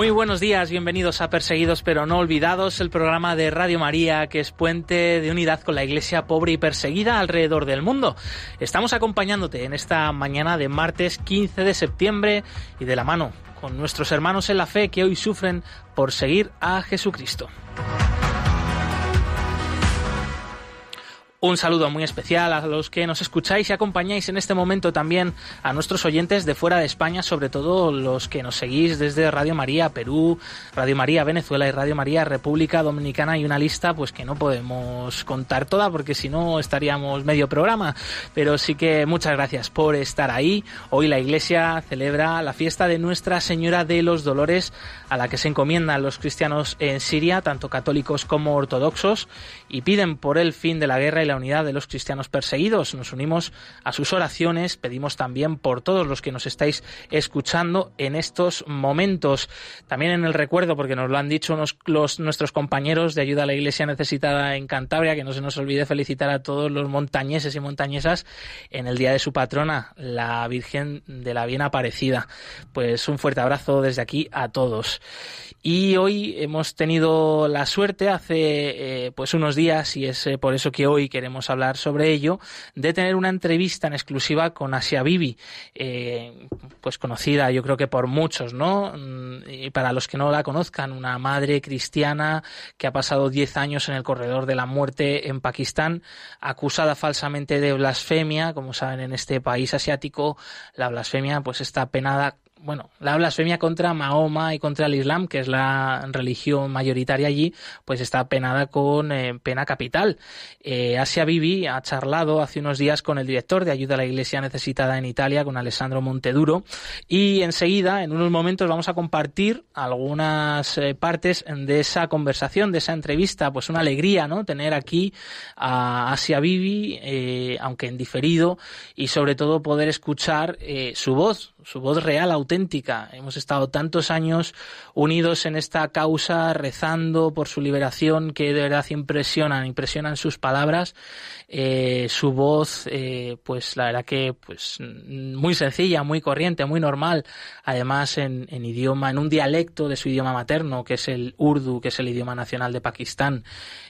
Muy buenos días, bienvenidos a Perseguidos pero no olvidados, el programa de Radio María que es puente de unidad con la iglesia pobre y perseguida alrededor del mundo. Estamos acompañándote en esta mañana de martes 15 de septiembre y de la mano con nuestros hermanos en la fe que hoy sufren por seguir a Jesucristo. Un saludo muy especial a los que nos escucháis y acompañáis en este momento también a nuestros oyentes de fuera de España, sobre todo los que nos seguís desde Radio María Perú, Radio María Venezuela y Radio María República Dominicana y una lista pues que no podemos contar toda porque si no estaríamos medio programa, pero sí que muchas gracias por estar ahí. Hoy la Iglesia celebra la fiesta de Nuestra Señora de los Dolores a la que se encomiendan los cristianos en Siria, tanto católicos como ortodoxos, y piden por el fin de la guerra y la unidad de los cristianos perseguidos. Nos unimos a sus oraciones, pedimos también por todos los que nos estáis escuchando en estos momentos. También en el recuerdo, porque nos lo han dicho los, nuestros compañeros de ayuda a la Iglesia necesitada en Cantabria, que no se nos olvide felicitar a todos los montañeses y montañesas en el día de su patrona, la Virgen de la Bien Aparecida. Pues un fuerte abrazo desde aquí a todos. Y hoy hemos tenido la suerte hace eh, pues unos días y es eh, por eso que hoy queremos hablar sobre ello de tener una entrevista en exclusiva con Asia Bibi, eh, pues conocida yo creo que por muchos, ¿no? Mm, y para los que no la conozcan, una madre cristiana que ha pasado 10 años en el corredor de la muerte en Pakistán, acusada falsamente de blasfemia, como saben en este país asiático la blasfemia pues está penada bueno, la blasfemia contra Mahoma y contra el Islam, que es la religión mayoritaria allí, pues está penada con eh, pena capital. Eh, Asia Bibi ha charlado hace unos días con el director de Ayuda a la Iglesia Necesitada en Italia, con Alessandro Monteduro, y enseguida, en unos momentos, vamos a compartir algunas eh, partes de esa conversación, de esa entrevista. Pues una alegría, ¿no? Tener aquí a Asia Bibi, aunque en diferido, y sobre todo poder escuchar su voz, su voz real, auténtica. Hemos estado tantos años unidos en esta causa, rezando por su liberación, que de verdad impresionan, impresionan sus palabras, eh, su voz, eh, pues la verdad que pues muy sencilla, muy corriente, muy normal, además en, idioma, en un dialecto de su idioma materno, que es el urdu, que es el idioma nacional de Pakistán.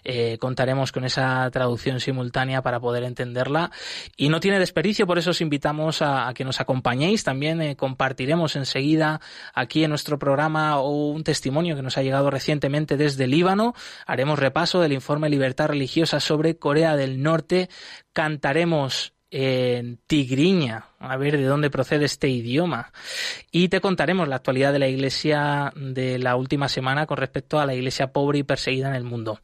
Eh, contaremos con esa traducción simultánea para poder entenderla y no tiene desperdicio, por eso os invitamos a, a que nos acompañéis también compartiremos enseguida aquí en nuestro programa un testimonio que nos ha llegado recientemente desde Líbano. Haremos repaso del informe Libertad Religiosa sobre Corea del Norte. Cantaremos en tigriña, a ver de dónde procede este idioma. Y te contaremos la actualidad de la Iglesia de la última semana con respecto a la Iglesia pobre y perseguida en el mundo.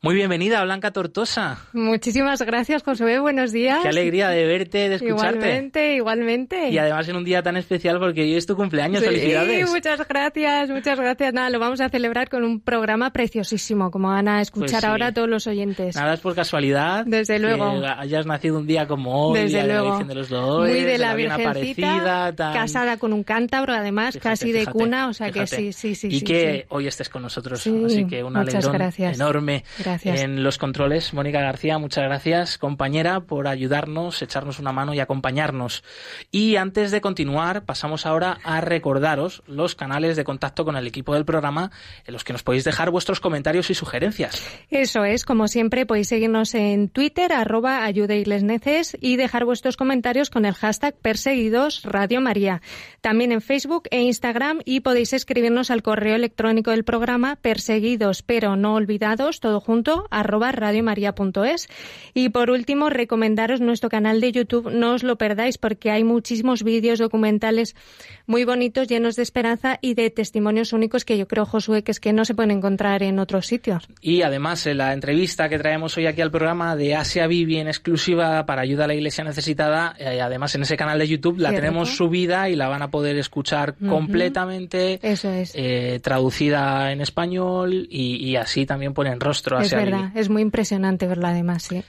Muy bienvenida, Blanca Tortosa. Muchísimas gracias, José. Buenos días. Qué alegría de verte, de escucharte. Igualmente, igualmente. Y además en un día tan especial porque hoy es tu cumpleaños. Felicidades. muchas gracias, muchas gracias. Nada, lo vamos a celebrar con un programa preciosísimo, como van a escuchar pues ahora todos los oyentes. Nada es por casualidad. Desde luego. Que hayas nacido un día como hoy, Desde luego. de los Dolores, de la, Virgencita, casada con un cántabro, además, casi de cuna, o sea que sí, sí, sí. Y que hoy estés con nosotros, así que un alegrón enorme en los controles. Mónica García, muchas gracias, compañera, por ayudarnos, echarnos una mano y acompañarnos. Y antes de continuar, pasamos ahora a recordaros los canales de contacto con el equipo del programa en los que nos podéis dejar vuestros comentarios y sugerencias. Eso es, como siempre, podéis seguirnos en Twitter, arroba ayuda y dejar vuestros comentarios con el hashtag Perseguidos Radio María. También en Facebook e Instagram y podéis escribirnos al correo electrónico del programa perseguidos pero no olvidados, todo junto, arroba radiomaria.es. Y por último, recomendaros nuestro canal de YouTube, no os lo perdáis porque hay muchísimos vídeos documentales muy bonitos, llenos de esperanza y de testimonios únicos que yo creo, Josué, que es que no se pueden encontrar en otros sitios. Y además, en la entrevista que traemos hoy aquí al programa de Asia Vivi en exclusiva para ayuda a la Iglesia necesitada, eh, además en ese ese canal de YouTube la tenemos subida y la van a poder escuchar completamente. Eso es. Eh, traducida en español y, así también ponen rostro a Es verdad, es muy impresionante verla además, sí.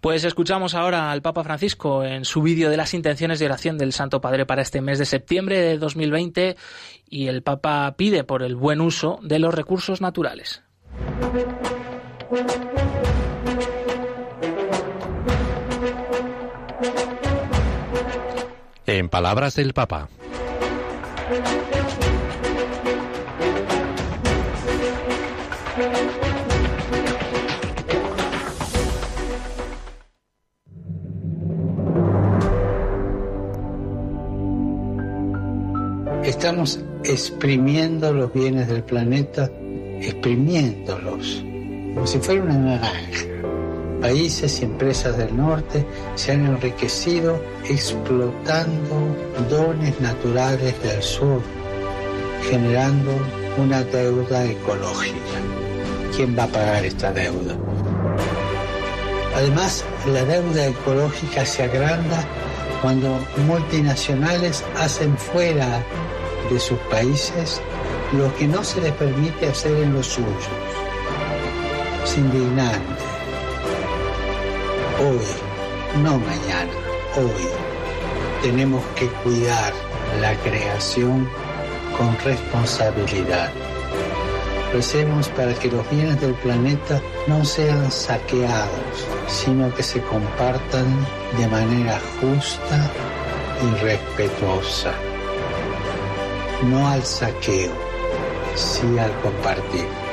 Pues escuchamos ahora al Papa Francisco en su vídeo de las intenciones de oración del Santo Padre para este mes de septiembre de 2020 y el Papa pide por el buen uso de los recursos naturales. En palabras del Papa. Estamos exprimiendo los bienes del planeta, exprimiéndolos, como si fuera una naranja. Países y empresas del norte se han enriquecido explotando dones naturales del sur, generando una deuda ecológica. ¿Quién va a pagar esta deuda? Además, la deuda ecológica se agranda cuando multinacionales hacen fuera de sus países lo que no se les permite hacer en los suyos. Es indignante. Hoy, no mañana, hoy, tenemos que cuidar la creación con responsabilidad. Recemos para que los bienes del planeta no sean saqueados, sino que se compartan de manera justa y respetuosa no al saqueo, sí al compartir.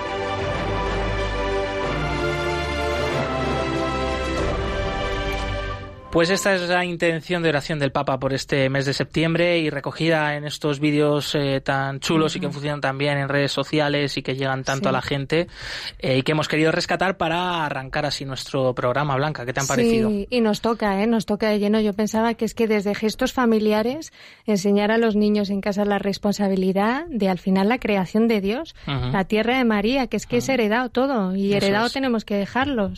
Pues esta es la intención de oración del Papa por este mes de septiembre y recogida en estos vídeos eh, tan chulos y que funcionan también en redes sociales y que llegan tanto a la gente eh, y que hemos querido rescatar para arrancar así nuestro programa. Blanca, ¿qué te han parecido? Sí, y nos toca, ¿eh? nos toca de lleno. Yo pensaba que es que desde gestos familiares enseñar a los niños en casa la responsabilidad de al final la creación de Dios, la tierra de María, que es que es heredado todo y heredado tenemos que dejarlo.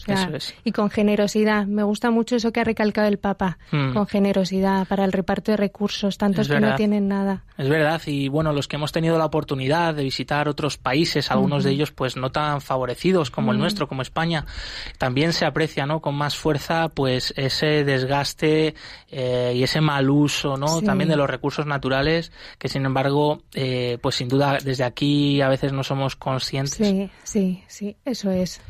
Y con generosidad. Me gusta mucho eso que ha recalcado el Papa, hmm. con generosidad para el reparto de recursos, tantos que no tienen nada. Es verdad, y bueno, los que hemos tenido la oportunidad de visitar otros países, algunos de ellos pues no tan favorecidos como el nuestro, como España, también se aprecia, ¿no? Con más fuerza, pues ese desgaste eh, y ese mal uso, ¿no? También de los recursos naturales, que sin embargo, eh, pues sin duda desde aquí a veces no somos conscientes. Sí, sí, sí, eso es.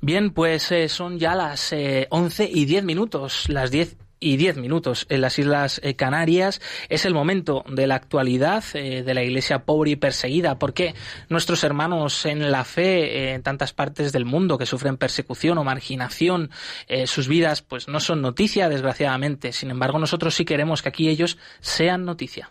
Bien, pues eh, son ya las eh, 11 y 10 minutos, las 10 y 10 minutos en las Islas eh, Canarias. Es el momento de la actualidad eh, de la Iglesia pobre y perseguida. porque nuestros hermanos en la fe en tantas partes del mundo que sufren persecución o marginación, sus vidas pues no son noticia, desgraciadamente? Sin embargo, nosotros sí queremos que aquí ellos sean noticia.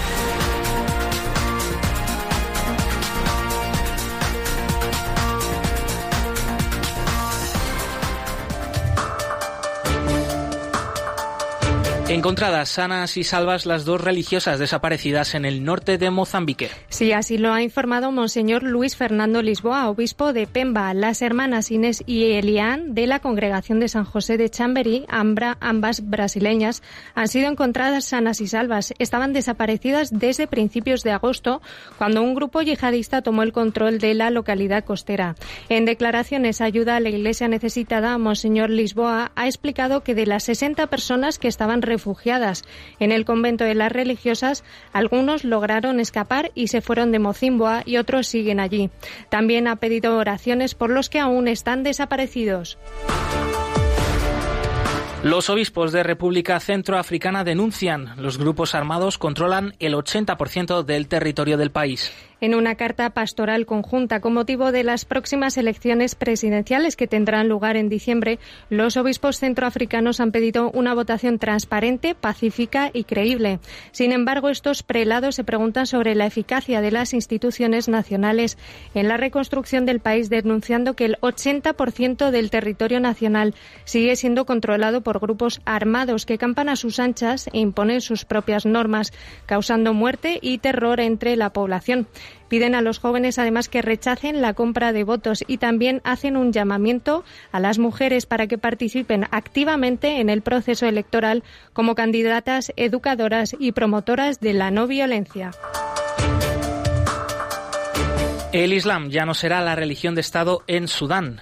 Encontradas sanas y salvas las dos religiosas desaparecidas en el norte de Mozambique. Sí, así lo ha informado Monseñor Luis Fernando Lisboa, obispo de Pemba. Las hermanas Inés y Elian de la Congregación de San José de Chamberí, ambas brasileñas, han sido encontradas sanas y salvas. Estaban desaparecidas desde principios de agosto, cuando un grupo yihadista tomó el control de la localidad costera. En declaraciones ayuda a la Iglesia necesitada, Monseñor Lisboa ha explicado que de las 60 personas que estaban refugiadas en el convento de las religiosas, algunos lograron escapar y se fueron de Mocimboa y otros siguen allí. También ha pedido oraciones por los que aún están desaparecidos. Los obispos de República Centroafricana denuncian los grupos armados controlan el 80% del territorio del país en una carta pastoral conjunta con motivo de las próximas elecciones presidenciales que tendrán lugar en diciembre, los obispos centroafricanos han pedido una votación transparente, pacífica y creíble. Sin embargo, estos prelados se preguntan sobre la eficacia de las instituciones nacionales en la reconstrucción del país, denunciando que el 80% del territorio nacional sigue siendo controlado por grupos armados que campan a sus anchas e imponen sus propias normas, causando muerte y terror entre la población. Piden a los jóvenes además que rechacen la compra de votos y también hacen un llamamiento a las mujeres para que participen activamente en el proceso electoral como candidatas, educadoras y promotoras de la no violencia. El Islam ya no será la religión de Estado en Sudán.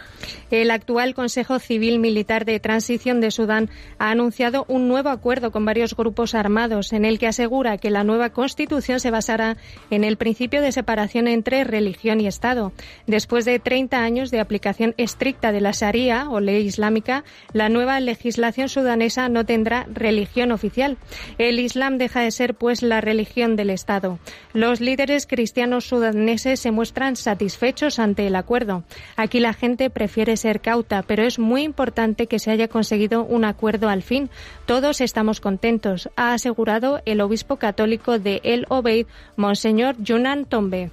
El actual Consejo Civil Militar de Transición de Sudán ha anunciado un nuevo acuerdo con varios grupos armados en el que asegura que la nueva constitución se basará en el principio de separación entre religión y Estado. Después de 30 años de aplicación estricta de la Sharia o ley islámica, la nueva legislación sudanesa no tendrá religión oficial. El Islam deja de ser, pues, la religión del Estado. Los líderes cristianos sudaneses se muestran satisfechos ante el acuerdo. Aquí la gente prefiere ser cauta, pero es muy importante que se haya conseguido un acuerdo al fin. Todos estamos contentos, ha asegurado el obispo católico de El Obeid, Monseñor Yunan Tombe.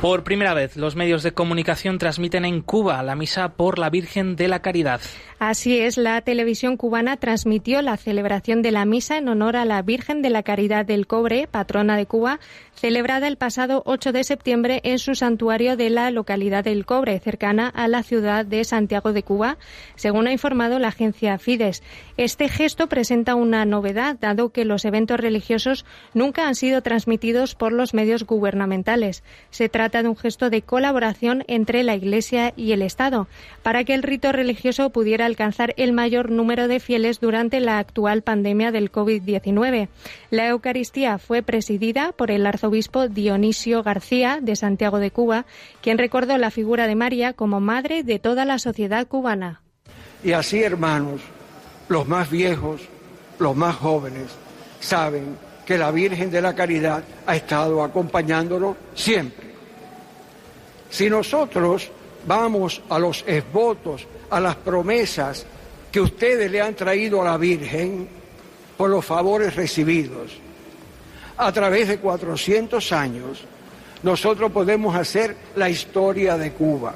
Por primera vez, los medios de comunicación transmiten en Cuba la misa por la Virgen de la Caridad. Así es, la televisión cubana transmitió la celebración de la misa en honor a la Virgen de la Caridad del Cobre, patrona de Cuba, celebrada el pasado 8 de septiembre en su santuario de la localidad del Cobre, cercana a la ciudad de Santiago de Cuba, según ha informado la agencia Fides. Este gesto presenta una novedad, dado que los eventos religiosos nunca han sido transmitidos por los medios gubernamentales. Se trata de un gesto de colaboración entre la Iglesia y el Estado, para que el rito religioso pudiera alcanzar el mayor número de fieles durante la actual pandemia del COVID-19. La Eucaristía fue presidida por el arzobispo obispo Dionisio García de Santiago de Cuba, quien recordó la figura de María como madre de toda la sociedad cubana. Y así, hermanos, los más viejos, los más jóvenes, saben que la Virgen de la Caridad ha estado acompañándonos siempre. Si nosotros vamos a los esvotos, a las promesas que ustedes le han traído a la Virgen por los favores recibidos, a través de 400 años, nosotros podemos hacer la historia de Cuba.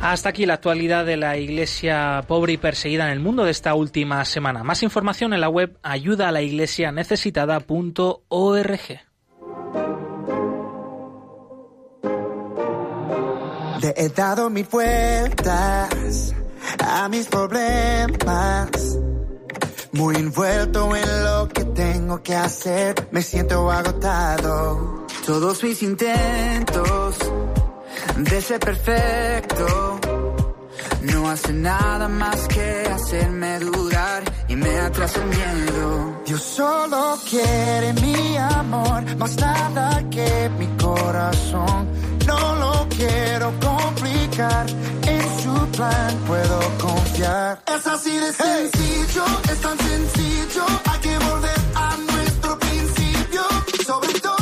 Hasta aquí la actualidad de la iglesia pobre y perseguida en el mundo de esta última semana. Más información en la web ayudaalaiglesianecesitada.org. Le he dado mil vueltas a mis problemas. Muy envuelto en lo que tengo que hacer, me siento agotado. Todos mis intentos de ser perfecto no hacen nada más que hacerme dudar y me atrasa el miedo. Dios solo quiere mi amor, más nada que mi corazón no lo quiero complicar. En su plan puedo confiar. Es así de sencillo, es tan sencillo. Hay que volver a nuestro principio. Sobre todo.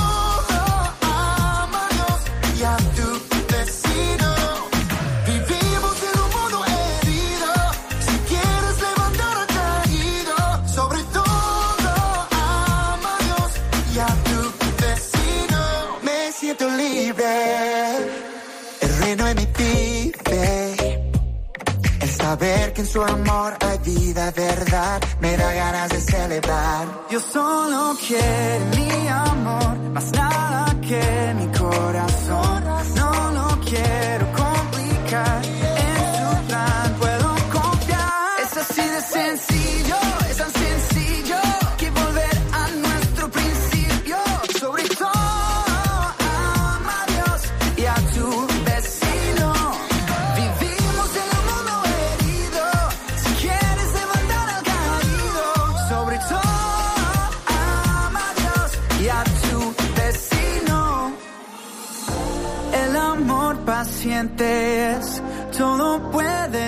En su amor hay vida, verdad, me da ganas de celebrar. Yo solo quiero mi amor, más nada que mi corazón. No lo quiero complicar.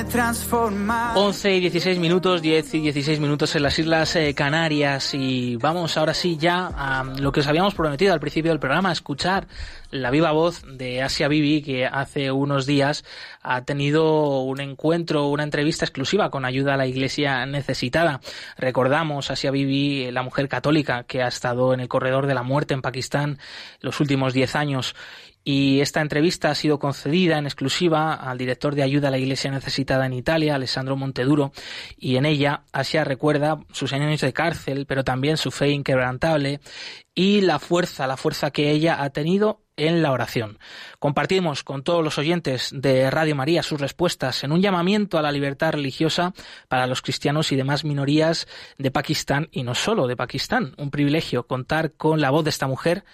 Transformar. 11 y 16 minutos, 10 y 16 minutos en las Islas eh, Canarias y vamos ahora sí ya a lo que os habíamos prometido al principio del programa, escuchar la viva voz de Asia Bibi que hace unos días ha tenido un encuentro, una entrevista exclusiva con ayuda a la Iglesia necesitada. Recordamos Asia Bibi, la mujer católica que ha estado en el corredor de la muerte en Pakistán los últimos 10 años Y esta entrevista ha sido concedida en exclusiva al director de ayuda a la Iglesia necesitada en Italia, Alessandro Monteduro, y en ella Asia recuerda sus años de cárcel, pero también su fe inquebrantable y la fuerza, la fuerza que ella ha tenido en la oración. Compartimos con todos los oyentes de Radio María sus respuestas en un llamamiento a la libertad religiosa para los cristianos y demás minorías de Pakistán y no solo de Pakistán. Un privilegio contar con la voz de esta mujer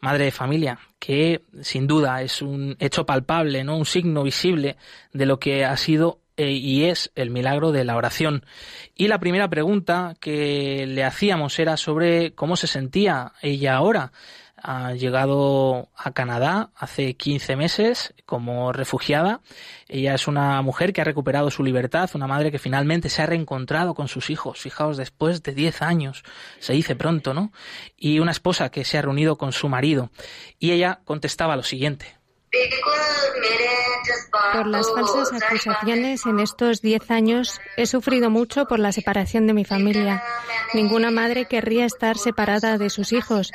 madre de familia, que sin duda es un hecho palpable, ¿no? un signo visible de lo que ha sido eh, y es el milagro de la oración. Y la primera pregunta que le hacíamos era sobre cómo se sentía ella ahora ha llegado a Canadá hace 15 meses como refugiada. Ella es una mujer que ha recuperado su libertad, una madre que finalmente se ha reencontrado con sus hijos, fijaos, después de 10 años, se dice pronto, ¿no? Y una esposa que se ha reunido con su marido. Y ella contestaba lo siguiente. Por las falsas acusaciones en estos diez años he sufrido mucho por la separación de mi familia. Ninguna madre querría estar separada de sus hijos.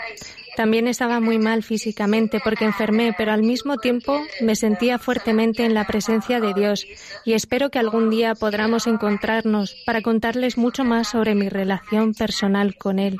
También estaba muy mal físicamente porque enfermé, pero al mismo tiempo me sentía fuertemente en la presencia de Dios y espero que algún día podamos encontrarnos para contarles mucho más sobre mi relación personal con Él.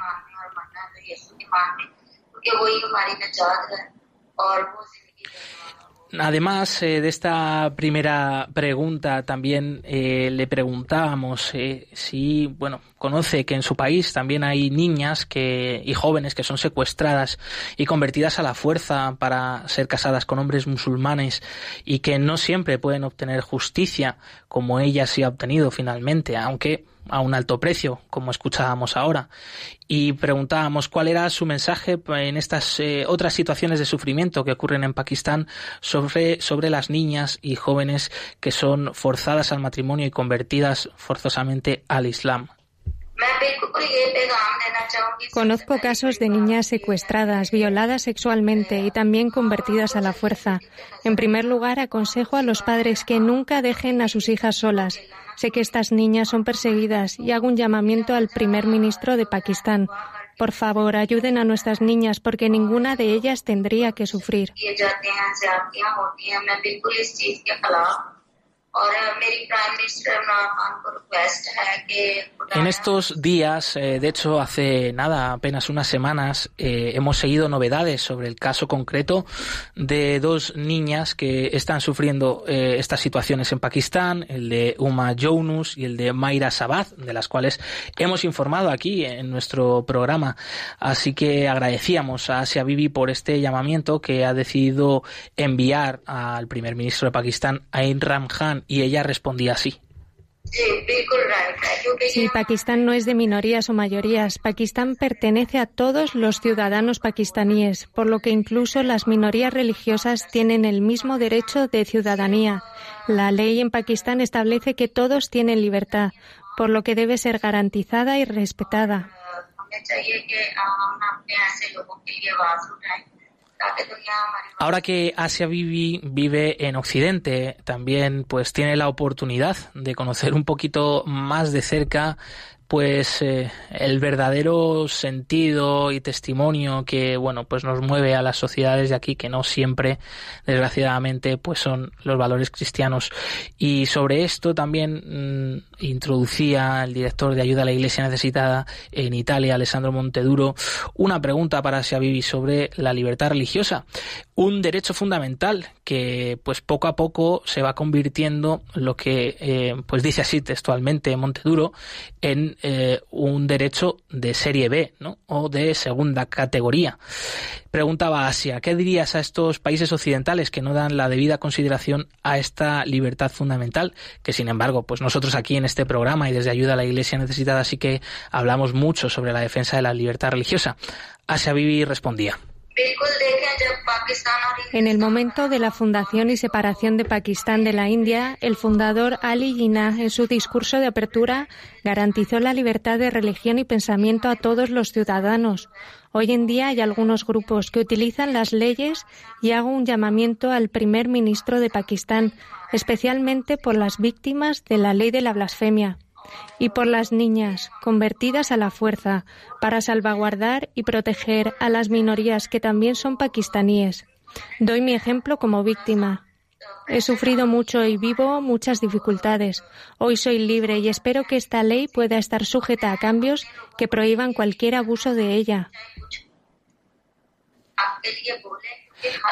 Además eh, de esta primera pregunta, también eh, le preguntábamos eh, si, bueno, conoce que en su país también hay niñas que, y jóvenes que son secuestradas y convertidas a la fuerza para ser casadas con hombres musulmanes y que no siempre pueden obtener justicia como ella sí ha obtenido finalmente, aunque a un alto precio, como escuchábamos ahora. Y preguntábamos cuál era su mensaje en estas eh, otras situaciones de sufrimiento que ocurren en Pakistán sobre, sobre las niñas y jóvenes que son forzadas al matrimonio y convertidas forzosamente al Islam. Conozco casos de niñas secuestradas, violadas sexualmente y también convertidas a la fuerza. En primer lugar, aconsejo a los padres que nunca dejen a sus hijas solas. Sé que estas niñas son perseguidas y hago un llamamiento al primer ministro de Pakistán. Por favor, ayuden a nuestras niñas porque ninguna de ellas tendría que sufrir. En estos días, eh, de hecho, hace nada, apenas unas semanas, eh, hemos seguido novedades sobre el caso concreto de dos niñas que están sufriendo eh, estas situaciones en Pakistán, el de Uma Jounus y el de Mayra Sabad, de las cuales hemos informado aquí en nuestro programa. Así que agradecíamos a Asia Bibi por este llamamiento que ha decidido enviar al primer ministro de Pakistán, Ain Ram Khan, y ella respondía así. Sí, Pakistán no es de minorías o mayorías. Pakistán pertenece a todos los ciudadanos pakistaníes, por lo que incluso las minorías religiosas tienen el mismo derecho de ciudadanía. La ley en Pakistán establece que todos tienen libertad, por lo que debe ser garantizada y respetada. Ahora que Asia Bibi vive en Occidente, también pues tiene la oportunidad de conocer un poquito más de cerca pues eh, el verdadero sentido y testimonio que bueno pues nos mueve a las sociedades de aquí que no siempre desgraciadamente pues son los valores cristianos. Y sobre esto también mm, introducía el director de ayuda a la iglesia necesitada en Italia Alessandro Monteduro una pregunta para Vivi sobre la libertad religiosa. Un derecho fundamental que pues poco a poco se va convirtiendo lo que eh, pues dice así textualmente Monteduro en eh, un derecho de serie B ¿no? o de segunda categoría. Preguntaba Asia, ¿qué dirías a estos países occidentales que no dan la debida consideración a esta libertad fundamental? Que sin embargo, pues nosotros aquí en este programa y desde Ayuda a la Iglesia Necesitada sí que hablamos mucho sobre la defensa de la libertad religiosa. Asia Bibi respondía. En el momento de la fundación y separación de Pakistán de la India, el fundador Ali Jinnah, en su discurso de apertura, garantizó la libertad de religión y pensamiento a todos los ciudadanos. Hoy en día hay algunos grupos que utilizan las leyes y hago un llamamiento al primer ministro de Pakistán, especialmente por las víctimas de la ley de la blasfemia y por las niñas convertidas a la fuerza para salvaguardar y proteger a las minorías que también son pakistaníes. Doy mi ejemplo como víctima. He sufrido mucho y vivo muchas dificultades. Hoy soy libre y espero que esta ley pueda estar sujeta a cambios que prohíban cualquier abuso de ella.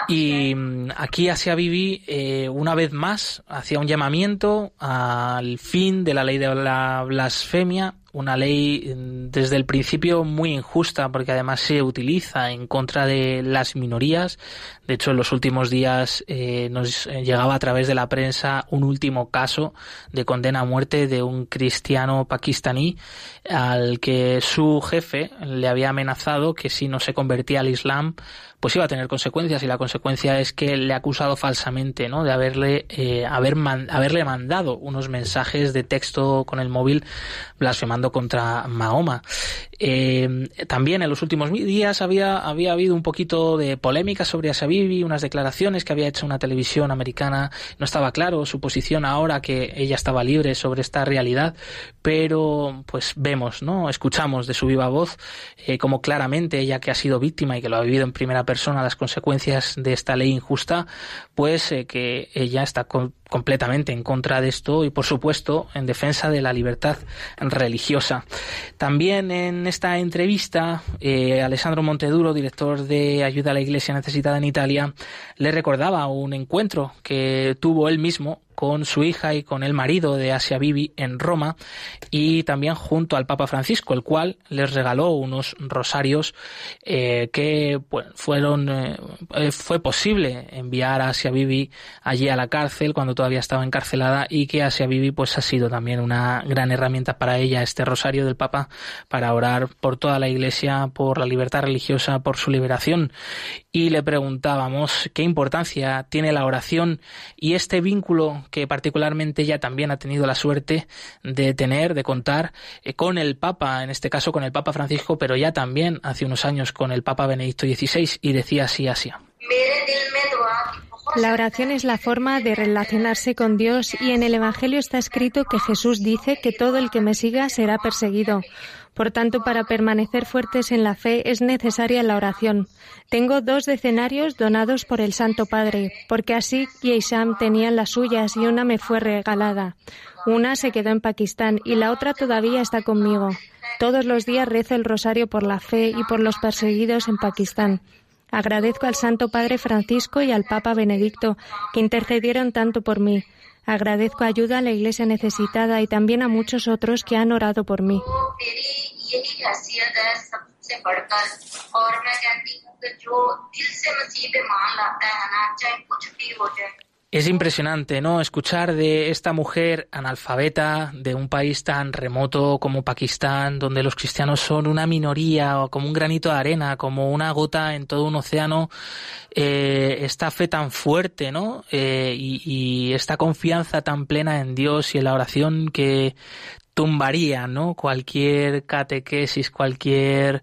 Y mm, aquí Asia Bibi, eh, una vez más, hacía un llamamiento al fin de la ley de la blasfemia una ley mm, desde el principio muy injusta porque además se utiliza en contra de las minorías. De hecho, en los últimos días eh, nos llegaba a través de la prensa un último caso de condena a muerte de un cristiano pakistaní al que su jefe le había amenazado que si no se convertía al Islam pues iba a tener consecuencias y la consecuencia es que le ha acusado falsamente ¿no? de haberle, eh, haber haberle mandado unos mensajes de texto con el móvil blasfemando contra Mahoma. Eh, también en los últimos días había, había habido un poquito de polémica sobre Asabibi, unas declaraciones que había hecho una televisión americana. No estaba claro su posición ahora que ella estaba libre sobre esta realidad, pero pues vemos, ¿no? Escuchamos de su viva voz eh, como claramente ella que ha sido víctima y que lo ha vivido en primera persona las consecuencias de esta ley injusta, pues eh, que ella está completamente en contra de esto y por supuesto en defensa de la libertad religiosa. También en esta entrevista, eh, Alessandro Monteduro, director de Ayuda a la Iglesia Necesitada en Italia, le recordaba un encuentro que tuvo él mismo con su hija y con el marido de Asia Bibi en Roma y también junto al Papa Francisco, el cual les regaló unos rosarios eh, que fueron eh, eh, fue posible enviar a Asia Bibi allí a la cárcel cuando todavía estaba encarcelada y que Asia Bibi pues ha sido también una gran herramienta para ella este rosario del Papa para orar por toda la Iglesia, por la libertad religiosa, por su liberación. Y le preguntábamos qué importancia tiene la oración y este vínculo que particularmente ella también ha tenido la suerte de tener, de contar eh, con el Papa, en este caso con el Papa Francisco, pero ya también hace unos años con el Papa Benedicto XVI y decía así, así. La oración es la forma de relacionarse con Dios y en el Evangelio está escrito que Jesús dice que todo el que me siga será perseguido. Por tanto, para permanecer fuertes en la fe es necesaria la oración. Tengo dos decenarios donados por el Santo Padre, porque así y tenían las suyas y una me fue regalada. Una se quedó en Pakistán y la otra todavía está conmigo. Todos los días rezo el rosario por la fe y por los perseguidos en Pakistán. Agradezco al Santo Padre Francisco y al Papa Benedicto, que intercedieron tanto por mí. Agradezco ayuda a la Iglesia necesitada y también a muchos otros que han orado por mí. Es impresionante, ¿no? Escuchar de esta mujer analfabeta de un país tan remoto como Pakistán, donde los cristianos son una minoría o como un granito de arena, como una gota en todo un océano, eh, esta fe tan fuerte, ¿no? Eh, y, y esta confianza tan plena en Dios y en la oración que tumbaría ¿no? cualquier catequesis, cualquier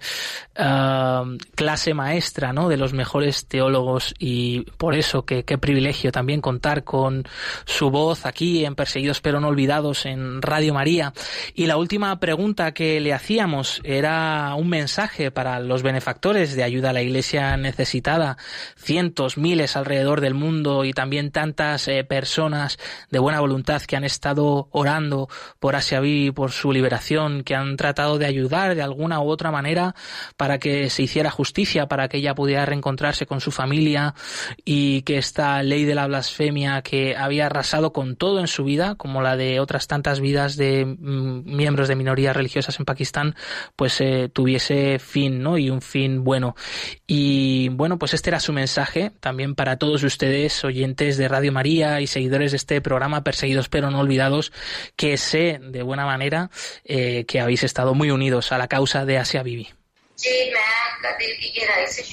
uh, clase maestra ¿no? de los mejores teólogos y por eso que qué privilegio también contar con su voz aquí en Perseguidos pero no olvidados en Radio María. Y la última pregunta que le hacíamos era un mensaje para los benefactores de ayuda a la Iglesia necesitada, cientos, miles alrededor del mundo y también tantas eh, personas de buena voluntad que han estado orando por Asia por su liberación, que han tratado de ayudar de alguna u otra manera para que se hiciera justicia, para que ella pudiera reencontrarse con su familia y que esta ley de la blasfemia que había arrasado con todo en su vida, como la de otras tantas vidas de mm, miembros de minorías religiosas en Pakistán, pues eh, tuviese fin, ¿no? Y un fin bueno. Y bueno, pues este era su mensaje también para todos ustedes, oyentes de Radio María y seguidores de este programa Perseguidos pero no olvidados, que sé de buena manera eh, que habéis estado muy unidos a la causa de Asia Bibi.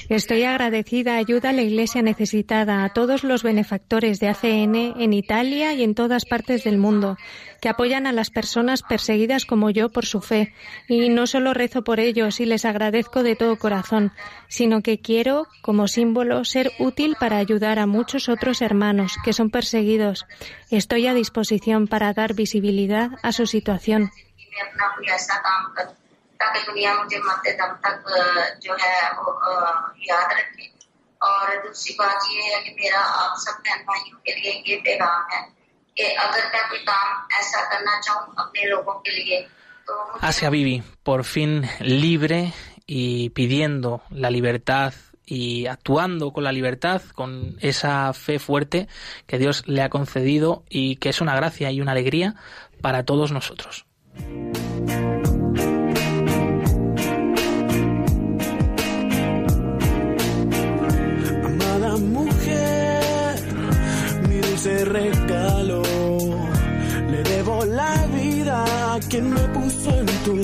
Estoy agradecida ayuda a la Iglesia necesitada, a todos los benefactores de ACN en Italia y en todas partes del mundo, que apoyan a las personas perseguidas como yo por su fe. Y no solo rezo por ellos y les agradezco de todo corazón, sino que quiero, como símbolo, ser útil para ayudar a muchos otros hermanos que son perseguidos. Estoy a disposición para dar visibilidad a su situación. ताकि दुनिया मुझे मरते दम तक जो है वो याद रखे और दूसरी बात ये है कि मेरा आप सब बहन भाइयों के लिए ये पैगाम है कि अगर मैं कोई काम ऐसा करना चाहूँ अपने लोगों के लिए तो Asia Bibi, por fin libre y pidiendo la libertad y actuando con la libertad, con esa fe fuerte que Dios le ha concedido y que es una gracia y una alegría para todos nosotros.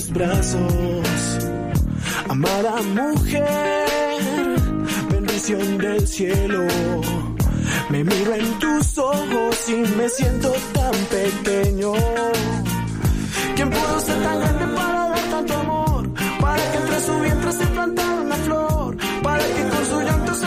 Brazos. Amada mujer, bendición del cielo, me miro en tus ojos y me siento tan pequeño. ¿Quién pudo ser tan grande para dar tanto amor? Para que entre su vientre se plantara una flor, para que con su llanto se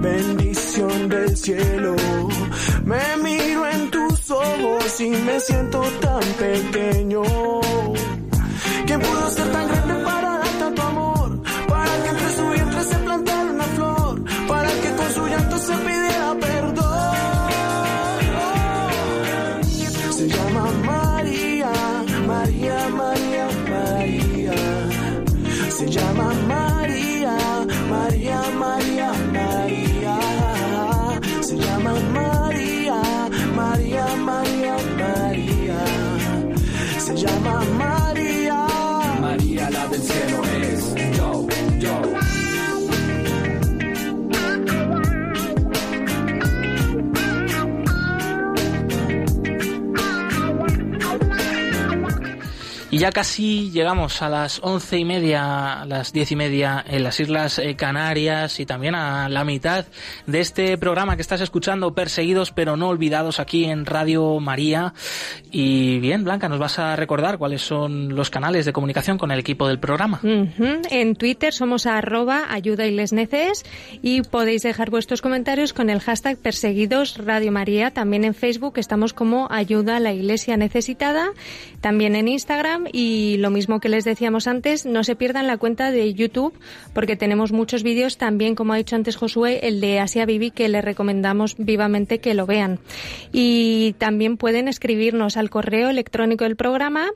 bendición del cielo. Me miro en tus ojos y me siento tan pequeño. Ya casi llegamos a las once y media, a las diez y media en las Islas eh, Canarias y también a la mitad de este programa que estás escuchando, Perseguidos pero no olvidados aquí en Radio María. Y bien, Blanca, nos vas a recordar cuáles son los canales de comunicación con el equipo del programa. En Twitter somos arroba ayuda y les y podéis dejar vuestros comentarios con el hashtag perseguidos Radio María. También en Facebook estamos como ayuda a la iglesia necesitada. También en Instagram y lo mismo que les decíamos antes, no se pierdan la cuenta de YouTube porque tenemos muchos vídeos también, como ha dicho antes Josué, el de Asia Bibi que les recomendamos vivamente que lo vean. Y también pueden escribirnos al correo electrónico del programa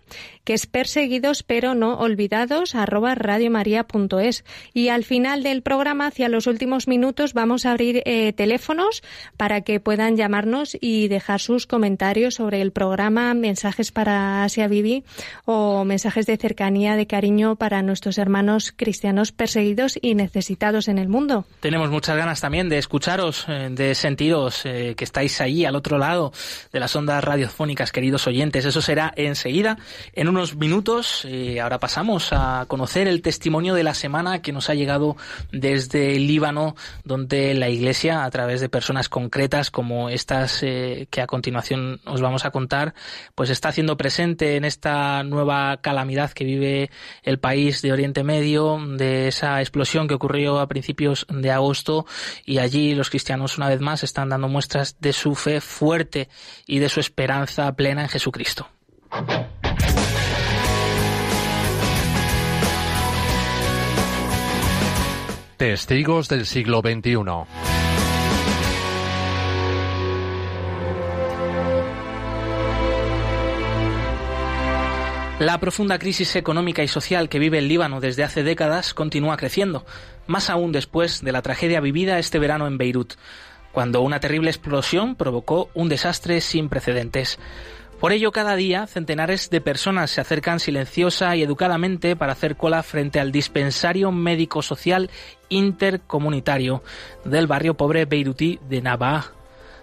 que es perseguidos pero no olvidados arroba radiomaria.es. Y al final del programa, hacia los últimos minutos, vamos a abrir eh, teléfonos para que puedan llamarnos y dejar sus comentarios sobre el programa, mensajes para Asia Bibi o mensajes de cercanía, de cariño para nuestros hermanos cristianos perseguidos y necesitados en el mundo. Tenemos muchas ganas también de escucharos, eh, de sentiros eh, que estáis ahí al otro lado de las ondas radiofónicas, queridos oyentes. Eso será enseguida, en unos minutos. Eh, ahora pasamos a conocer el testimonio de la semana que nos ha llegado desde Líbano, donde la Iglesia, a través de personas concretas como estas que a continuación os vamos a contar, pues está haciendo presente en esta nueva calamidad que vive el país de Oriente Medio, de esa explosión que ocurrió a principios de agosto y allí los cristianos una vez más están dando muestras de su fe fuerte y de su esperanza plena en Jesucristo. Testigos del siglo XXI. La profunda crisis económica y social que vive el Líbano desde hace décadas continúa creciendo, más aún después de la tragedia vivida este verano en Beirut, cuando una terrible explosión provocó un desastre sin precedentes. Por ello, cada día centenares de personas se acercan silenciosa y educadamente para hacer cola frente al dispensario médico-social intercomunitario del barrio pobre beirutí de Nabaa.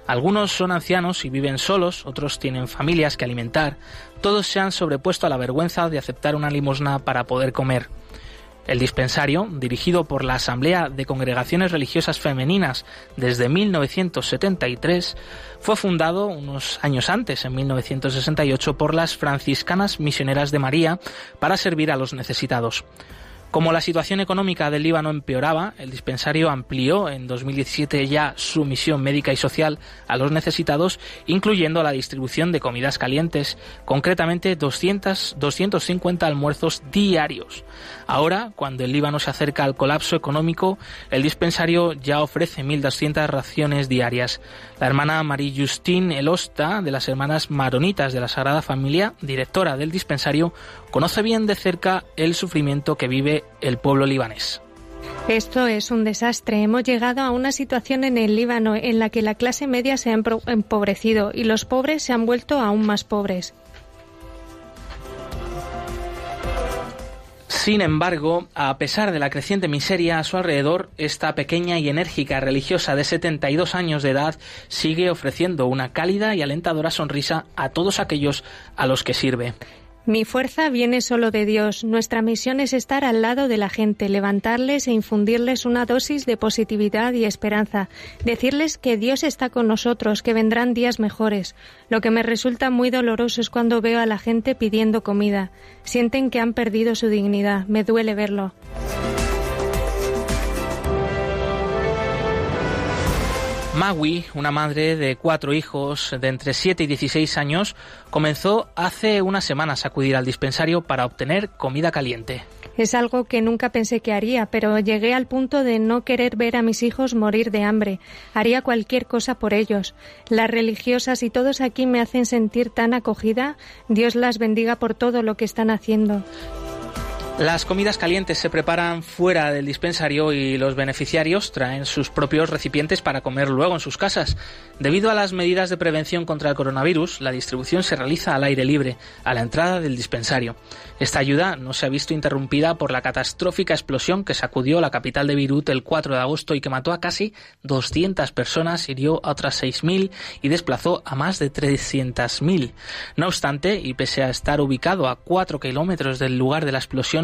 Algunos son ancianos y viven solos, otros tienen familias que alimentar. Todos se han sobrepuesto a la vergüenza de aceptar una limosna para poder comer. El dispensario, dirigido por la Asamblea de Congregaciones Religiosas Femeninas desde 1973, fue fundado unos años antes, en 1968, por las franciscanas misioneras de María para servir a los necesitados. Como la situación económica del Líbano empeoraba, el dispensario amplió en 2017 ya su misión médica y social a los necesitados, incluyendo la distribución de comidas calientes, concretamente 200, 250 almuerzos diarios. Ahora, cuando el Líbano se acerca al colapso económico, el dispensario ya ofrece 1.200 raciones diarias. La hermana Marie Justine Elosta, de las hermanas maronitas de la Sagrada Familia, directora del dispensario, conoce bien de cerca el sufrimiento que vive el pueblo libanés. Esto es un desastre. Hemos llegado a una situación en el Líbano en la que la clase media se ha empobrecido y los pobres se han vuelto aún más pobres. Sin embargo, a pesar de la creciente miseria a su alrededor, esta pequeña y enérgica religiosa de 72 años de edad sigue ofreciendo una cálida y alentadora sonrisa a todos aquellos a los que sirve. Mi fuerza viene solo de Dios. Nuestra misión es estar al lado de la gente, levantarles e infundirles una dosis de positividad y esperanza, decirles que Dios está con nosotros, que vendrán días mejores. Lo que me resulta muy doloroso es cuando veo a la gente pidiendo comida. Sienten que han perdido su dignidad. Me duele verlo. Maui, una madre de cuatro hijos de entre 7 y 16 años, comenzó hace unas semanas a acudir al dispensario para obtener comida caliente. Es algo que nunca pensé que haría, pero llegué al punto de no querer ver a mis hijos morir de hambre. Haría cualquier cosa por ellos. Las religiosas y todos aquí me hacen sentir tan acogida. Dios las bendiga por todo lo que están haciendo. Las comidas calientes se preparan fuera del dispensario y los beneficiarios traen sus propios recipientes para comer luego en sus casas. Debido a las medidas de prevención contra el coronavirus, la distribución se realiza al aire libre, a la entrada del dispensario. Esta ayuda no se ha visto interrumpida por la catastrófica explosión que sacudió la capital de Beirut el 4 de agosto y que mató a casi 200 personas, hirió a otras 6.000 y desplazó a más de 300.000. No obstante, y pese a estar ubicado a 4 kilómetros del lugar de la explosión,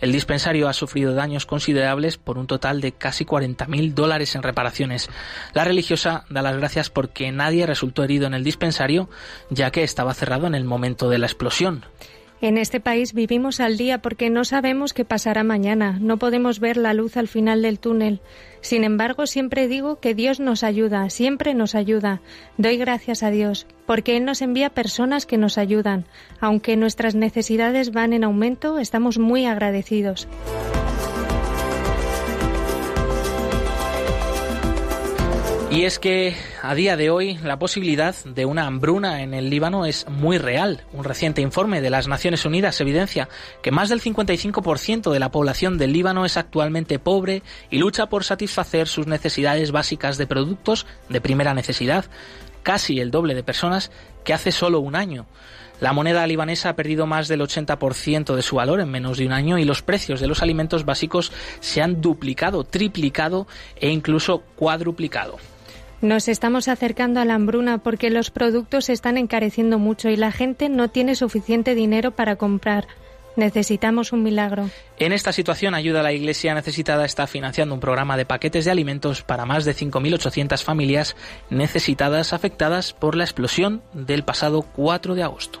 el dispensario ha sufrido daños considerables por un total de casi 40.000 dólares en reparaciones. La religiosa da las gracias porque nadie resultó herido en el dispensario, ya que estaba cerrado en el momento de la explosión. En este país vivimos al día porque no sabemos qué pasará mañana, no podemos ver la luz al final del túnel. Sin embargo, siempre digo que Dios nos ayuda, siempre nos ayuda. Doy gracias a Dios, porque Él nos envía personas que nos ayudan. Aunque nuestras necesidades van en aumento, estamos muy agradecidos. Y es que a día de hoy la posibilidad de una hambruna en el Líbano es muy real. Un reciente informe de las Naciones Unidas evidencia que más del 55% de la población del Líbano es actualmente pobre y lucha por satisfacer sus necesidades básicas de productos de primera necesidad, casi el doble de personas que hace solo un año. La moneda libanesa ha perdido más del 80% de su valor en menos de un año y los precios de los alimentos básicos se han duplicado, triplicado e incluso cuadruplicado. Nos estamos acercando a la hambruna porque los productos están encareciendo mucho y la gente no tiene suficiente dinero para comprar. Necesitamos un milagro. En esta situación, Ayuda a la Iglesia Necesitada está financiando un programa de paquetes de alimentos para más de 5.800 familias necesitadas afectadas por la explosión del pasado 4 de agosto.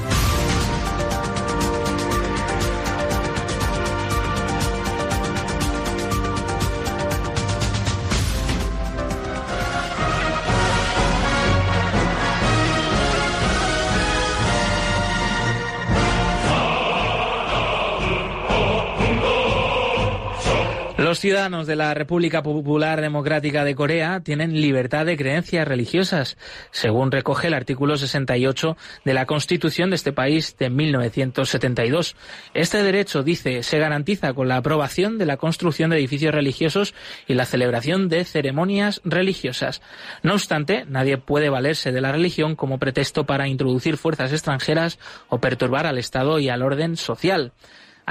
Ciudadanos de la República Popular Democrática de Corea tienen libertad de creencias religiosas, según recoge el artículo 68 de la Constitución de este país de 1972. Este derecho, dice, se garantiza con la aprobación de la construcción de edificios religiosos y la celebración de ceremonias religiosas. No obstante, nadie puede valerse de la religión como pretexto para introducir fuerzas extranjeras o perturbar al Estado y al orden social.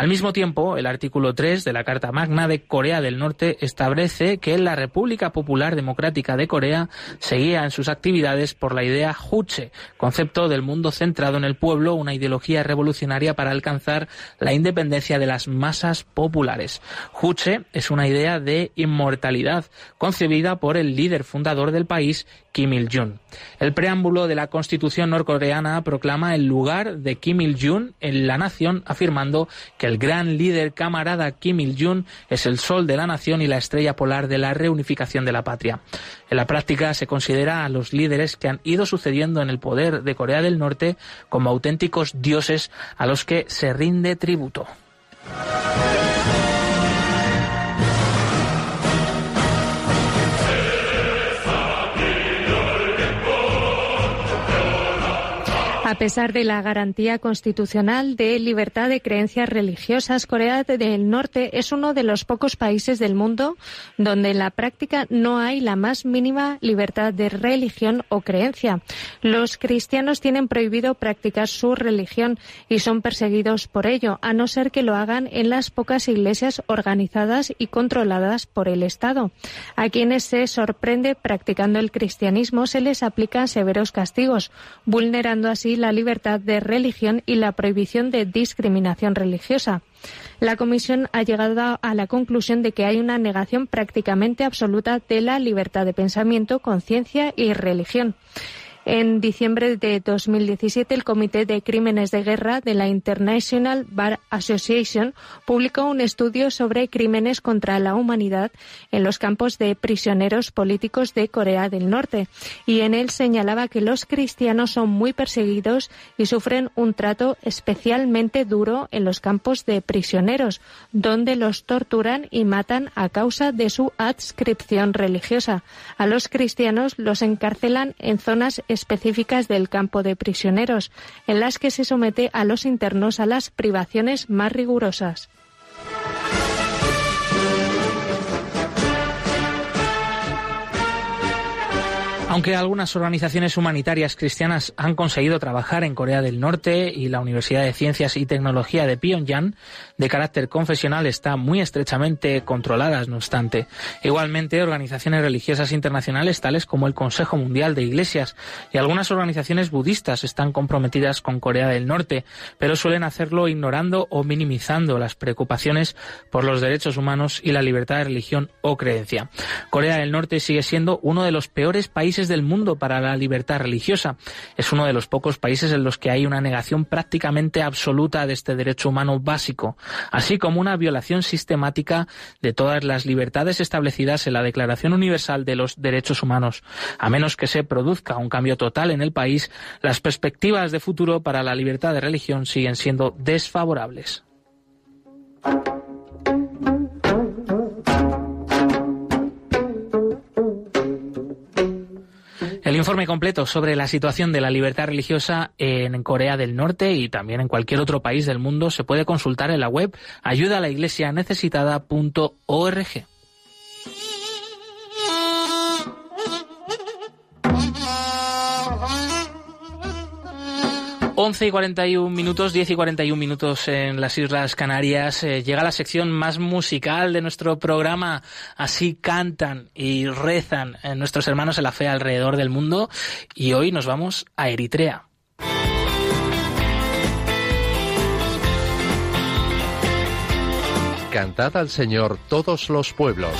Al mismo tiempo, el artículo 3 de la Carta Magna de Corea del Norte establece que la República Popular Democrática de Corea seguía en sus actividades por la idea Juche, concepto del mundo centrado en el pueblo, una ideología revolucionaria para alcanzar la independencia de las masas populares. Juche es una idea de inmortalidad concebida por el líder fundador del país, Kim Il-jung. El preámbulo de la Constitución norcoreana proclama el lugar de Kim Il-jung en la nación, afirmando que el gran líder camarada Kim Il-jung es el sol de la nación y la estrella polar de la reunificación de la patria. En la práctica se considera a los líderes que han ido sucediendo en el poder de Corea del Norte como auténticos dioses a los que se rinde tributo. Pesar de la garantía constitucional de libertad de creencias religiosas, Corea del Norte es uno de los pocos países del mundo donde en la práctica no hay la más mínima libertad de religión o creencia. Los cristianos tienen prohibido practicar su religión y son perseguidos por ello, a no ser que lo hagan en las pocas iglesias organizadas y controladas por el Estado. A quienes se sorprende practicando el cristianismo se les aplican severos castigos, vulnerando así la libertad de religión y la prohibición de discriminación religiosa. La Comisión ha llegado a la conclusión de que hay una negación prácticamente absoluta de la libertad de pensamiento, conciencia y religión. En diciembre de 2017, el Comité de Crímenes de Guerra de la International Bar Association publicó un estudio sobre crímenes contra la humanidad en los campos de prisioneros políticos de Corea del Norte y en él señalaba que los cristianos son muy perseguidos y sufren un trato especialmente duro en los campos de prisioneros, donde los torturan y matan a causa de su adscripción religiosa. A los cristianos los encarcelan en zonas específicas del campo de prisioneros, en las que se somete a los internos a las privaciones más rigurosas. Aunque algunas organizaciones humanitarias cristianas han conseguido trabajar en Corea del Norte y la Universidad de Ciencias y Tecnología de Pyongyang, de carácter confesional, está muy estrechamente controladas, no obstante. Igualmente, organizaciones religiosas internacionales tales como el Consejo Mundial de Iglesias y algunas organizaciones budistas están comprometidas con Corea del Norte, pero suelen hacerlo ignorando o minimizando las preocupaciones por los derechos humanos y la libertad de religión o creencia. Corea del Norte sigue siendo uno de los peores países del mundo para la libertad religiosa. Es uno de los pocos países en los que hay una negación prácticamente absoluta de este derecho humano básico, así como una violación sistemática de todas las libertades establecidas en la Declaración Universal de los Derechos Humanos. A menos que se produzca un cambio total en el país, las perspectivas de futuro para la libertad de religión siguen siendo desfavorables. Informe completo sobre la situación de la libertad religiosa en Corea del Norte y también en cualquier otro país del mundo se puede consultar en la web ayudalaiglesianecesitada.org. 11 y 41 minutos, 10 y 41 minutos en las Islas Canarias. Eh, llega la sección más musical de nuestro programa. Así cantan y rezan eh, nuestros hermanos en la fe alrededor del mundo. Y hoy nos vamos a Eritrea. Cantad al Señor todos los pueblos.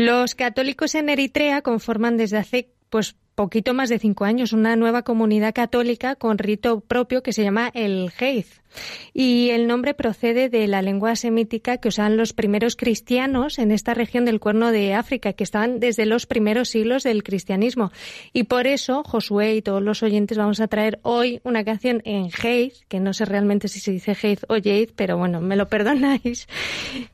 Los católicos en Eritrea conforman desde hace pues poquito más de cinco años, una nueva comunidad católica con rito propio que se llama el Heiz. Y el nombre procede de la lengua semítica que usaban los primeros cristianos en esta región del Cuerno de África, que estaban desde los primeros siglos del cristianismo. Y por eso, Josué y todos los oyentes vamos a traer hoy una canción en Heiz, que no sé realmente si se dice Heiz o Yeid, pero bueno, me lo perdonáis,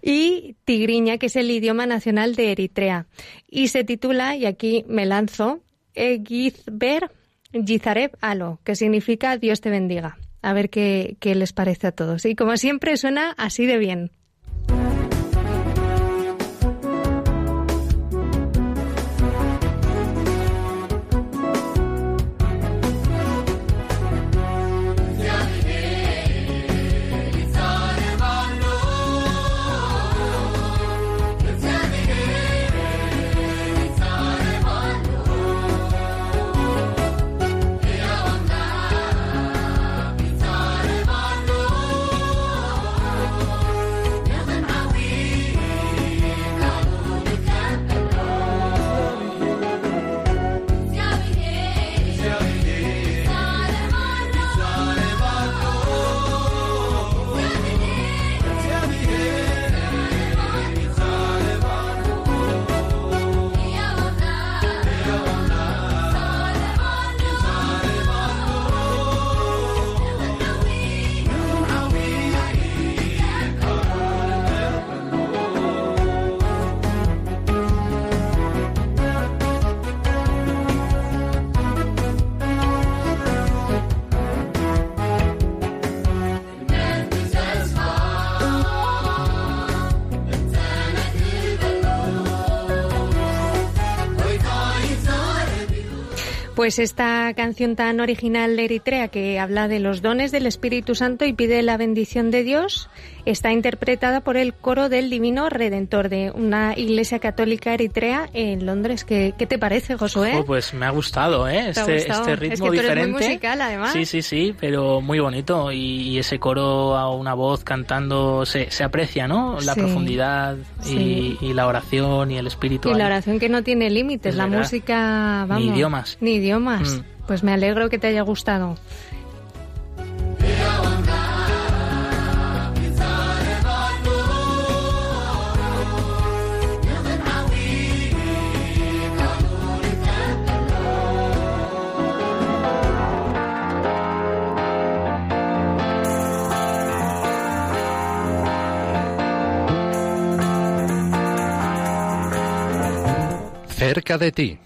y Tigriña, que es el idioma nacional de Eritrea. Y se titula, y aquí me lanzo, Egizber Gizareb Alo, que significa Dios te bendiga. A ver qué, qué les parece a todos. Y como siempre suena así de bien. Pues esta canción tan original de Eritrea que habla de los dones del Espíritu Santo y pide la bendición de Dios está interpretada por el coro del Divino Redentor de una iglesia católica eritrea en Londres. ¿Qué, qué te parece, Josué? pues me ha gustado, ¿eh? Este, este, ritmo es que tú diferente. Eres muy musical, además. Sí, sí, sí, pero muy bonito. Y, ese coro a una voz cantando se, se aprecia, ¿no? La Sí. profundidad y, y la oración y el espíritu. Y la oración que no tiene límites, Es la verdad. música, vamos. Ni idiomas. Ni idiomas. Mm. Pues me alegro que te haya gustado. Cerca de ti.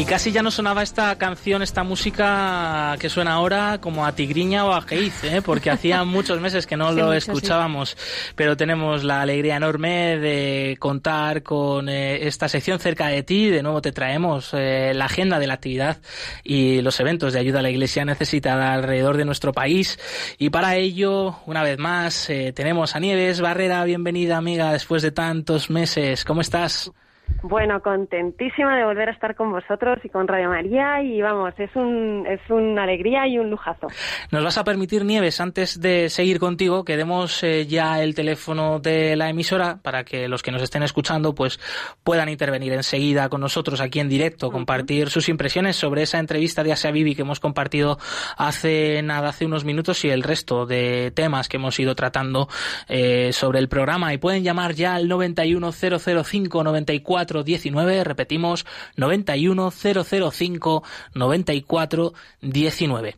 Y casi ya no sonaba esta canción, esta música que suena ahora como a Tigriña o a Geiz, ¿eh? porque hacía muchos meses que no lo escuchábamos. Pero tenemos la alegría enorme de contar con eh, esta sección cerca de ti. De nuevo te traemos eh, la agenda de la actividad y los eventos de ayuda a la Iglesia necesitada alrededor de nuestro país. Y para ello, una vez más, eh, tenemos a Nieves Barrera. Bienvenida, amiga, después de tantos meses. ¿Cómo estás? Bueno, contentísima de volver a estar con vosotros y con Radio María y vamos, es un es una alegría y un lujazo. Nos vas a permitir, Nieves, antes de seguir contigo, que demos eh, ya el teléfono de la emisora para que los que nos estén escuchando pues puedan intervenir enseguida con nosotros aquí en directo, compartir sus impresiones sobre esa entrevista de Asia Bibi que hemos compartido hace nada, hace unos minutos y el resto de temas que hemos ido tratando eh, sobre el programa. Y pueden llamar ya al 91005 94 19, repetimos 91005 94 19.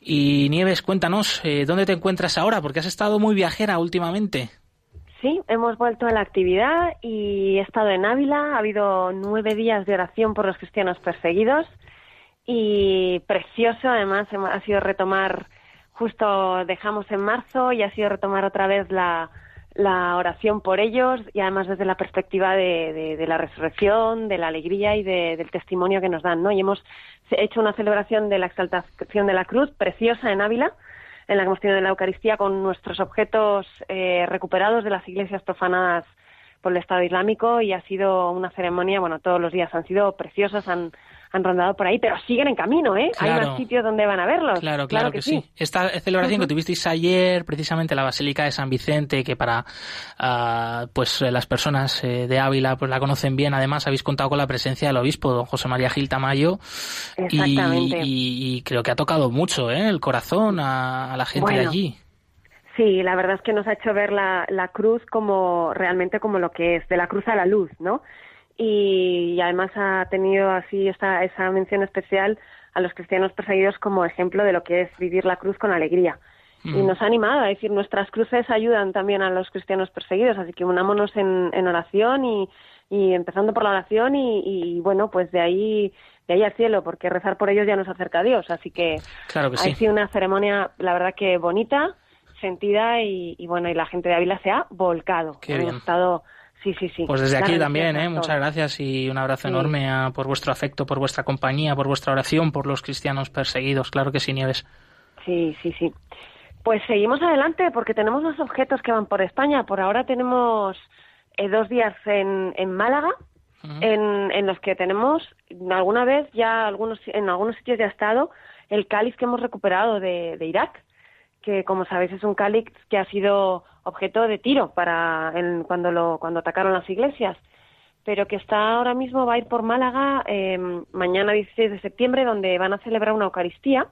Y Nieves, cuéntanos, eh, ¿dónde te encuentras ahora? Porque has estado muy viajera últimamente. Sí, hemos vuelto a la actividad y he estado en Ávila. Ha habido nueve días de oración por los cristianos perseguidos y precioso. Además, ha sido retomar, justo dejamos en marzo y ha sido retomar otra vez la, la oración por ellos y además desde la perspectiva de, de- de la resurrección, de la alegría y de- del testimonio que nos dan. ¿no? Y hemos hecho una celebración de la exaltación de la cruz preciosa en Ávila en la que hemos tenido la Eucaristía con nuestros objetos eh, recuperados de las iglesias profanadas por el Estado Islámico y ha sido una ceremonia, bueno, todos los días han sido preciosas, han, han rondado por ahí, pero siguen en camino, ¿eh? Hay más sitios donde van a verlos. Claro, claro, que, sí. Esta celebración que tuvisteis ayer, precisamente la Basílica de San Vicente, que para uh, pues las personas eh, de Ávila pues la conocen bien, además habéis contado con la presencia del obispo, don José María Gil Tamayo, y, y, creo que ha tocado mucho ¿eh? el corazón a, la gente de allí. Sí, la verdad es que nos ha hecho ver la, la cruz como realmente como lo que es, de la cruz a la luz, ¿no? Y, además ha tenido así esta, esa mención especial a los cristianos perseguidos como ejemplo de lo que es vivir la cruz con alegría. Y mm. nos ha animado a decir, nuestras cruces ayudan también a los cristianos perseguidos, así que unámonos en, en oración y, y empezando por la oración y, y, bueno, pues de ahí de ahí al cielo, porque rezar por ellos ya nos acerca a Dios. Así que, claro ha sido una ceremonia, la verdad que bonita, sentida y, y, bueno, y la gente de Ávila se ha volcado. Qué bien. estado Sí, sí, sí. Pues desde aquí también, ¿eh? muchas gracias y un abrazo enorme por vuestro afecto, por vuestra compañía, por vuestra oración, por los cristianos perseguidos. Claro que sí, Nieves. Sí, sí, sí. Pues seguimos adelante porque tenemos los objetos que van por España. Por ahora tenemos eh, dos días en, en Málaga, en, en los que tenemos alguna vez ya algunos en algunos sitios ya ha estado el cáliz que hemos recuperado de, de Irak, que como sabéis es un cáliz que ha sido objeto de tiro para cuando lo cuando atacaron las iglesias. Pero que está ahora mismo va a ir por Málaga eh, mañana 16 de septiembre donde van a celebrar una Eucaristía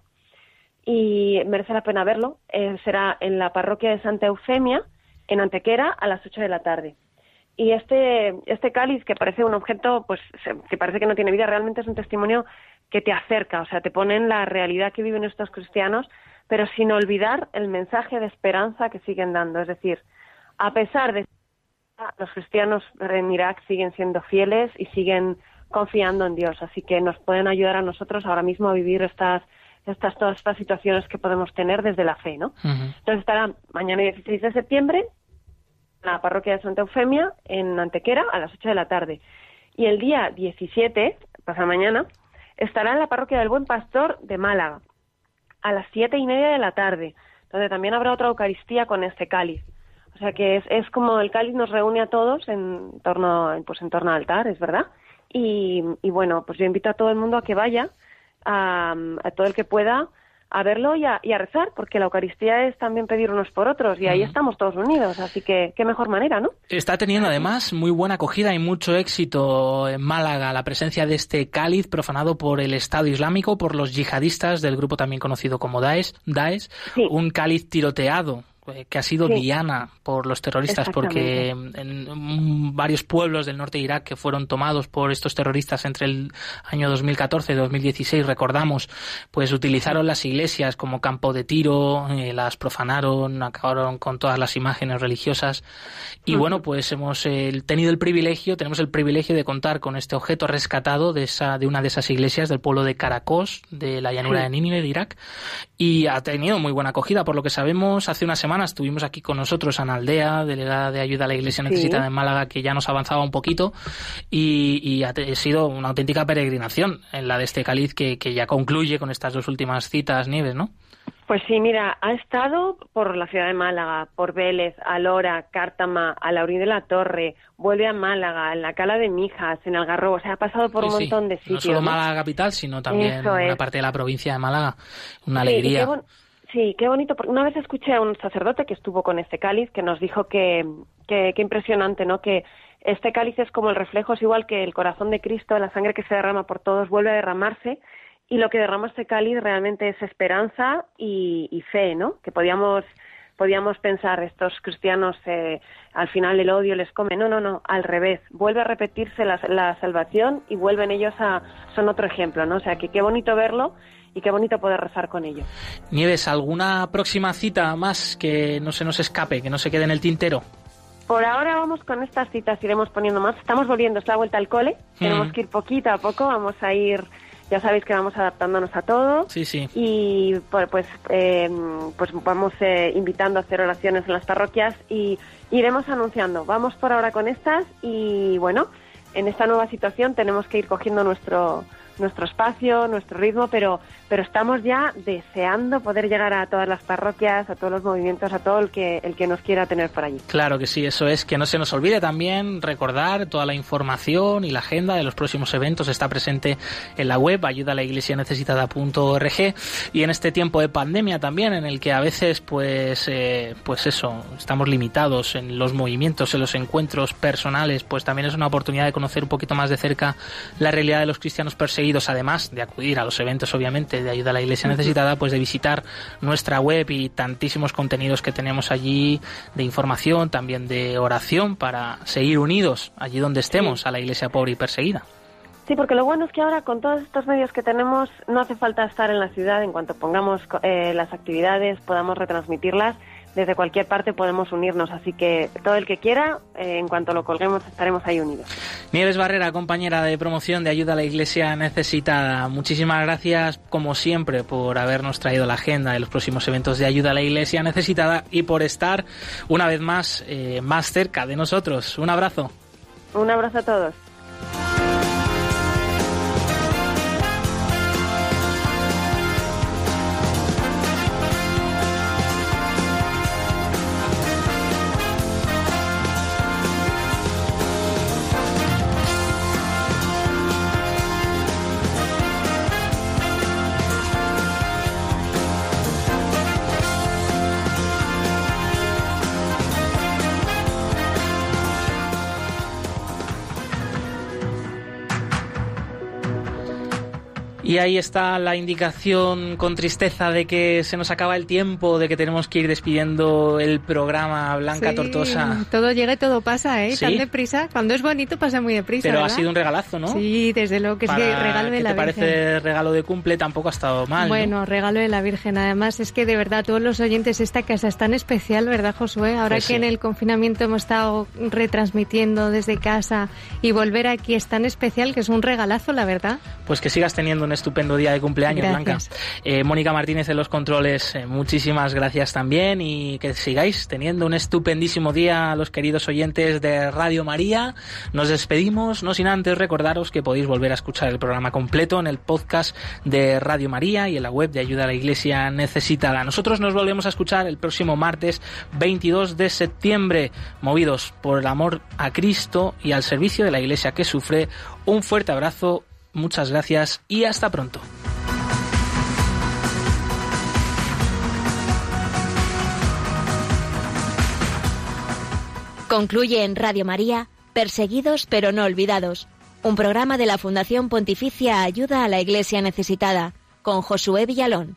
y merece la pena verlo. Eh, será en la parroquia de Santa Eufemia en Antequera a las 8 de la tarde. Y este este cáliz que parece un objeto pues que parece que no tiene vida realmente es un testimonio que te acerca o sea te pone en la realidad que viven estos cristianos pero sin olvidar el mensaje de esperanza que siguen dando. Es decir, a pesar de los cristianos en Irak siguen siendo fieles y siguen confiando en Dios, así que nos pueden ayudar a nosotros ahora mismo a vivir estas estas todas estas situaciones que podemos tener desde la fe, ¿no? Entonces estará mañana 16 de septiembre en la parroquia de Santa Eufemia en Antequera a las 8 de la tarde y el día 17, pasa mañana, estará en la parroquia del Buen Pastor de Málaga a las siete y media de la tarde, donde también habrá otra Eucaristía con este cáliz. O sea que es, es como el cáliz nos reúne a todos en torno, pues en torno al altar, es verdad. Y, y bueno, pues yo invito a todo el mundo a que vaya, a, a todo el que pueda, a verlo y a, rezar, porque la Eucaristía es también pedir unos por otros y ahí estamos todos unidos, así que qué mejor manera, ¿no? Está teniendo además muy buena acogida y mucho éxito en Málaga la presencia de este cáliz profanado por el Estado Islámico, por los yihadistas del grupo también conocido como Daesh, Daesh un cáliz tiroteado que ha sido Diana por los terroristas, porque en varios pueblos del norte de Irak que fueron tomados por estos terroristas entre el año 2014 y 2016, recordamos, pues utilizaron las iglesias como campo de tiro, eh, las profanaron, acabaron con todas las imágenes religiosas. Y bueno, pues hemos eh, tenido el privilegio, tenemos el privilegio de contar con este objeto rescatado de, esa, de una de esas iglesias del pueblo de Caracos, de la llanura de Nínive, de Irak, y ha tenido muy buena acogida, por lo que sabemos, hace una semana estuvimos aquí con nosotros Ana Aldea, delegada de ayuda a la Iglesia Necesitada en Málaga, que ya nos avanzaba un poquito y, ha sido una auténtica peregrinación en la de este cáliz que, ya concluye con estas dos últimas citas, Nieves, ¿no? Pues sí, mira, ha estado por la ciudad de Málaga, por Vélez, Alora, Cártama, a Laurín de la Torre, vuelve a Málaga, en la Cala de Mijas, en Algarrobo, o sea, ha pasado por un montón de sitios. No solo Málaga capital, sino también una parte de la provincia de Málaga. Una alegría. Sí, qué bonito. Porque una vez escuché a un sacerdote que estuvo con este cáliz que nos dijo que, qué impresionante, ¿no? Que este cáliz es como el reflejo, es igual que el corazón de Cristo, la sangre que se derrama por todos vuelve a derramarse y lo que derrama este cáliz realmente es esperanza y, fe, ¿no? Que podíamos podíamos pensar estos cristianos eh, al final el odio les come no no no al revés vuelve a repetirse la salvación y vuelven ellos a son otro ejemplo no o sea que qué bonito verlo y qué bonito poder rezar con ellos. Nieves, ¿alguna próxima cita más que no se nos escape, que no se quede en el tintero? Por ahora vamos con estas citas, iremos poniendo más. Estamos volviendo, es la vuelta al cole, tenemos mm. que ir poquito a poco, vamos a ir, ya sabéis que vamos adaptándonos a todo. Sí, sí. Y pues, pues, eh, pues vamos eh, invitando a hacer oraciones en las parroquias y iremos anunciando. Vamos por ahora con estas y bueno, en esta nueva situación tenemos que ir cogiendo nuestro nuestro espacio, nuestro ritmo, pero, pero estamos ya deseando poder llegar a todas las parroquias, a todos los movimientos, a todo el que, el que nos quiera tener por allí. Claro que sí, eso es. Que no se nos olvide también recordar toda la información y la agenda de los próximos eventos. Está presente en la web ayuda a la iglesia necesitada.org y en este tiempo de pandemia también en el que a veces pues eh, pues eso estamos limitados en los movimientos en los encuentros personales pues también es una oportunidad de conocer un poquito más de cerca la realidad de los cristianos perseguidos además de acudir a los eventos obviamente de ayuda a la iglesia necesitada pues de visitar nuestra web y tantísimos contenidos que tenemos allí de información también de oración para seguir unidos allí donde estemos a la iglesia pobre y perseguida Sí, porque lo bueno es que ahora con todos estos medios que tenemos no hace falta estar en la ciudad. En cuanto pongamos eh, las actividades, podamos retransmitirlas. Desde cualquier parte podemos unirnos, así que todo el que quiera, eh, en cuanto lo colguemos, estaremos ahí unidos. Nieves Barrera, compañera de promoción de Ayuda a la Iglesia Necesitada, muchísimas gracias, como siempre, por habernos traído la agenda de los próximos eventos de Ayuda a la Iglesia Necesitada y por estar una vez más eh, más cerca de nosotros. Un abrazo. Un abrazo a todos. Y ahí está la indicación con tristeza de que se nos acaba el tiempo, de que tenemos que ir despidiendo el programa Blanca Sí, Tortosa. Todo llega y todo pasa, ¿eh? Sí. Tan deprisa. Cuando es bonito pasa muy deprisa. Pero ha ¿verdad? sido un regalazo, ¿no? Sí, desde luego que es que regalo de ¿qué la te Virgen. parece regalo de cumple? Tampoco ha estado mal. ¿no? Bueno, regalo de la Virgen. Además, es que de verdad todos los oyentes, esta casa es tan especial, ¿verdad, Josué? Ahora Pues que sí. en el confinamiento hemos estado retransmitiendo desde casa y volver aquí es tan especial que es un regalazo, la verdad. Pues que sigas teniendo un estupendo día de cumpleaños, Gracias. Blanca. Eh, Mónica Martínez en los controles, eh, muchísimas gracias también y que sigáis teniendo un estupendísimo día los queridos oyentes de Radio María. Nos despedimos, no sin antes recordaros que podéis volver a escuchar el programa completo en el podcast de Radio María y en la web de Ayuda a la Iglesia Necesitada. Nosotros nos volvemos a escuchar el próximo martes 22 de septiembre, movidos por el amor a Cristo y al servicio de la Iglesia que sufre. Un fuerte abrazo, muchas gracias y hasta pronto. Concluye en Radio María, Perseguidos pero no olvidados, un programa de la Fundación Pontificia Ayuda a la Iglesia Necesitada, con Josué Villalón.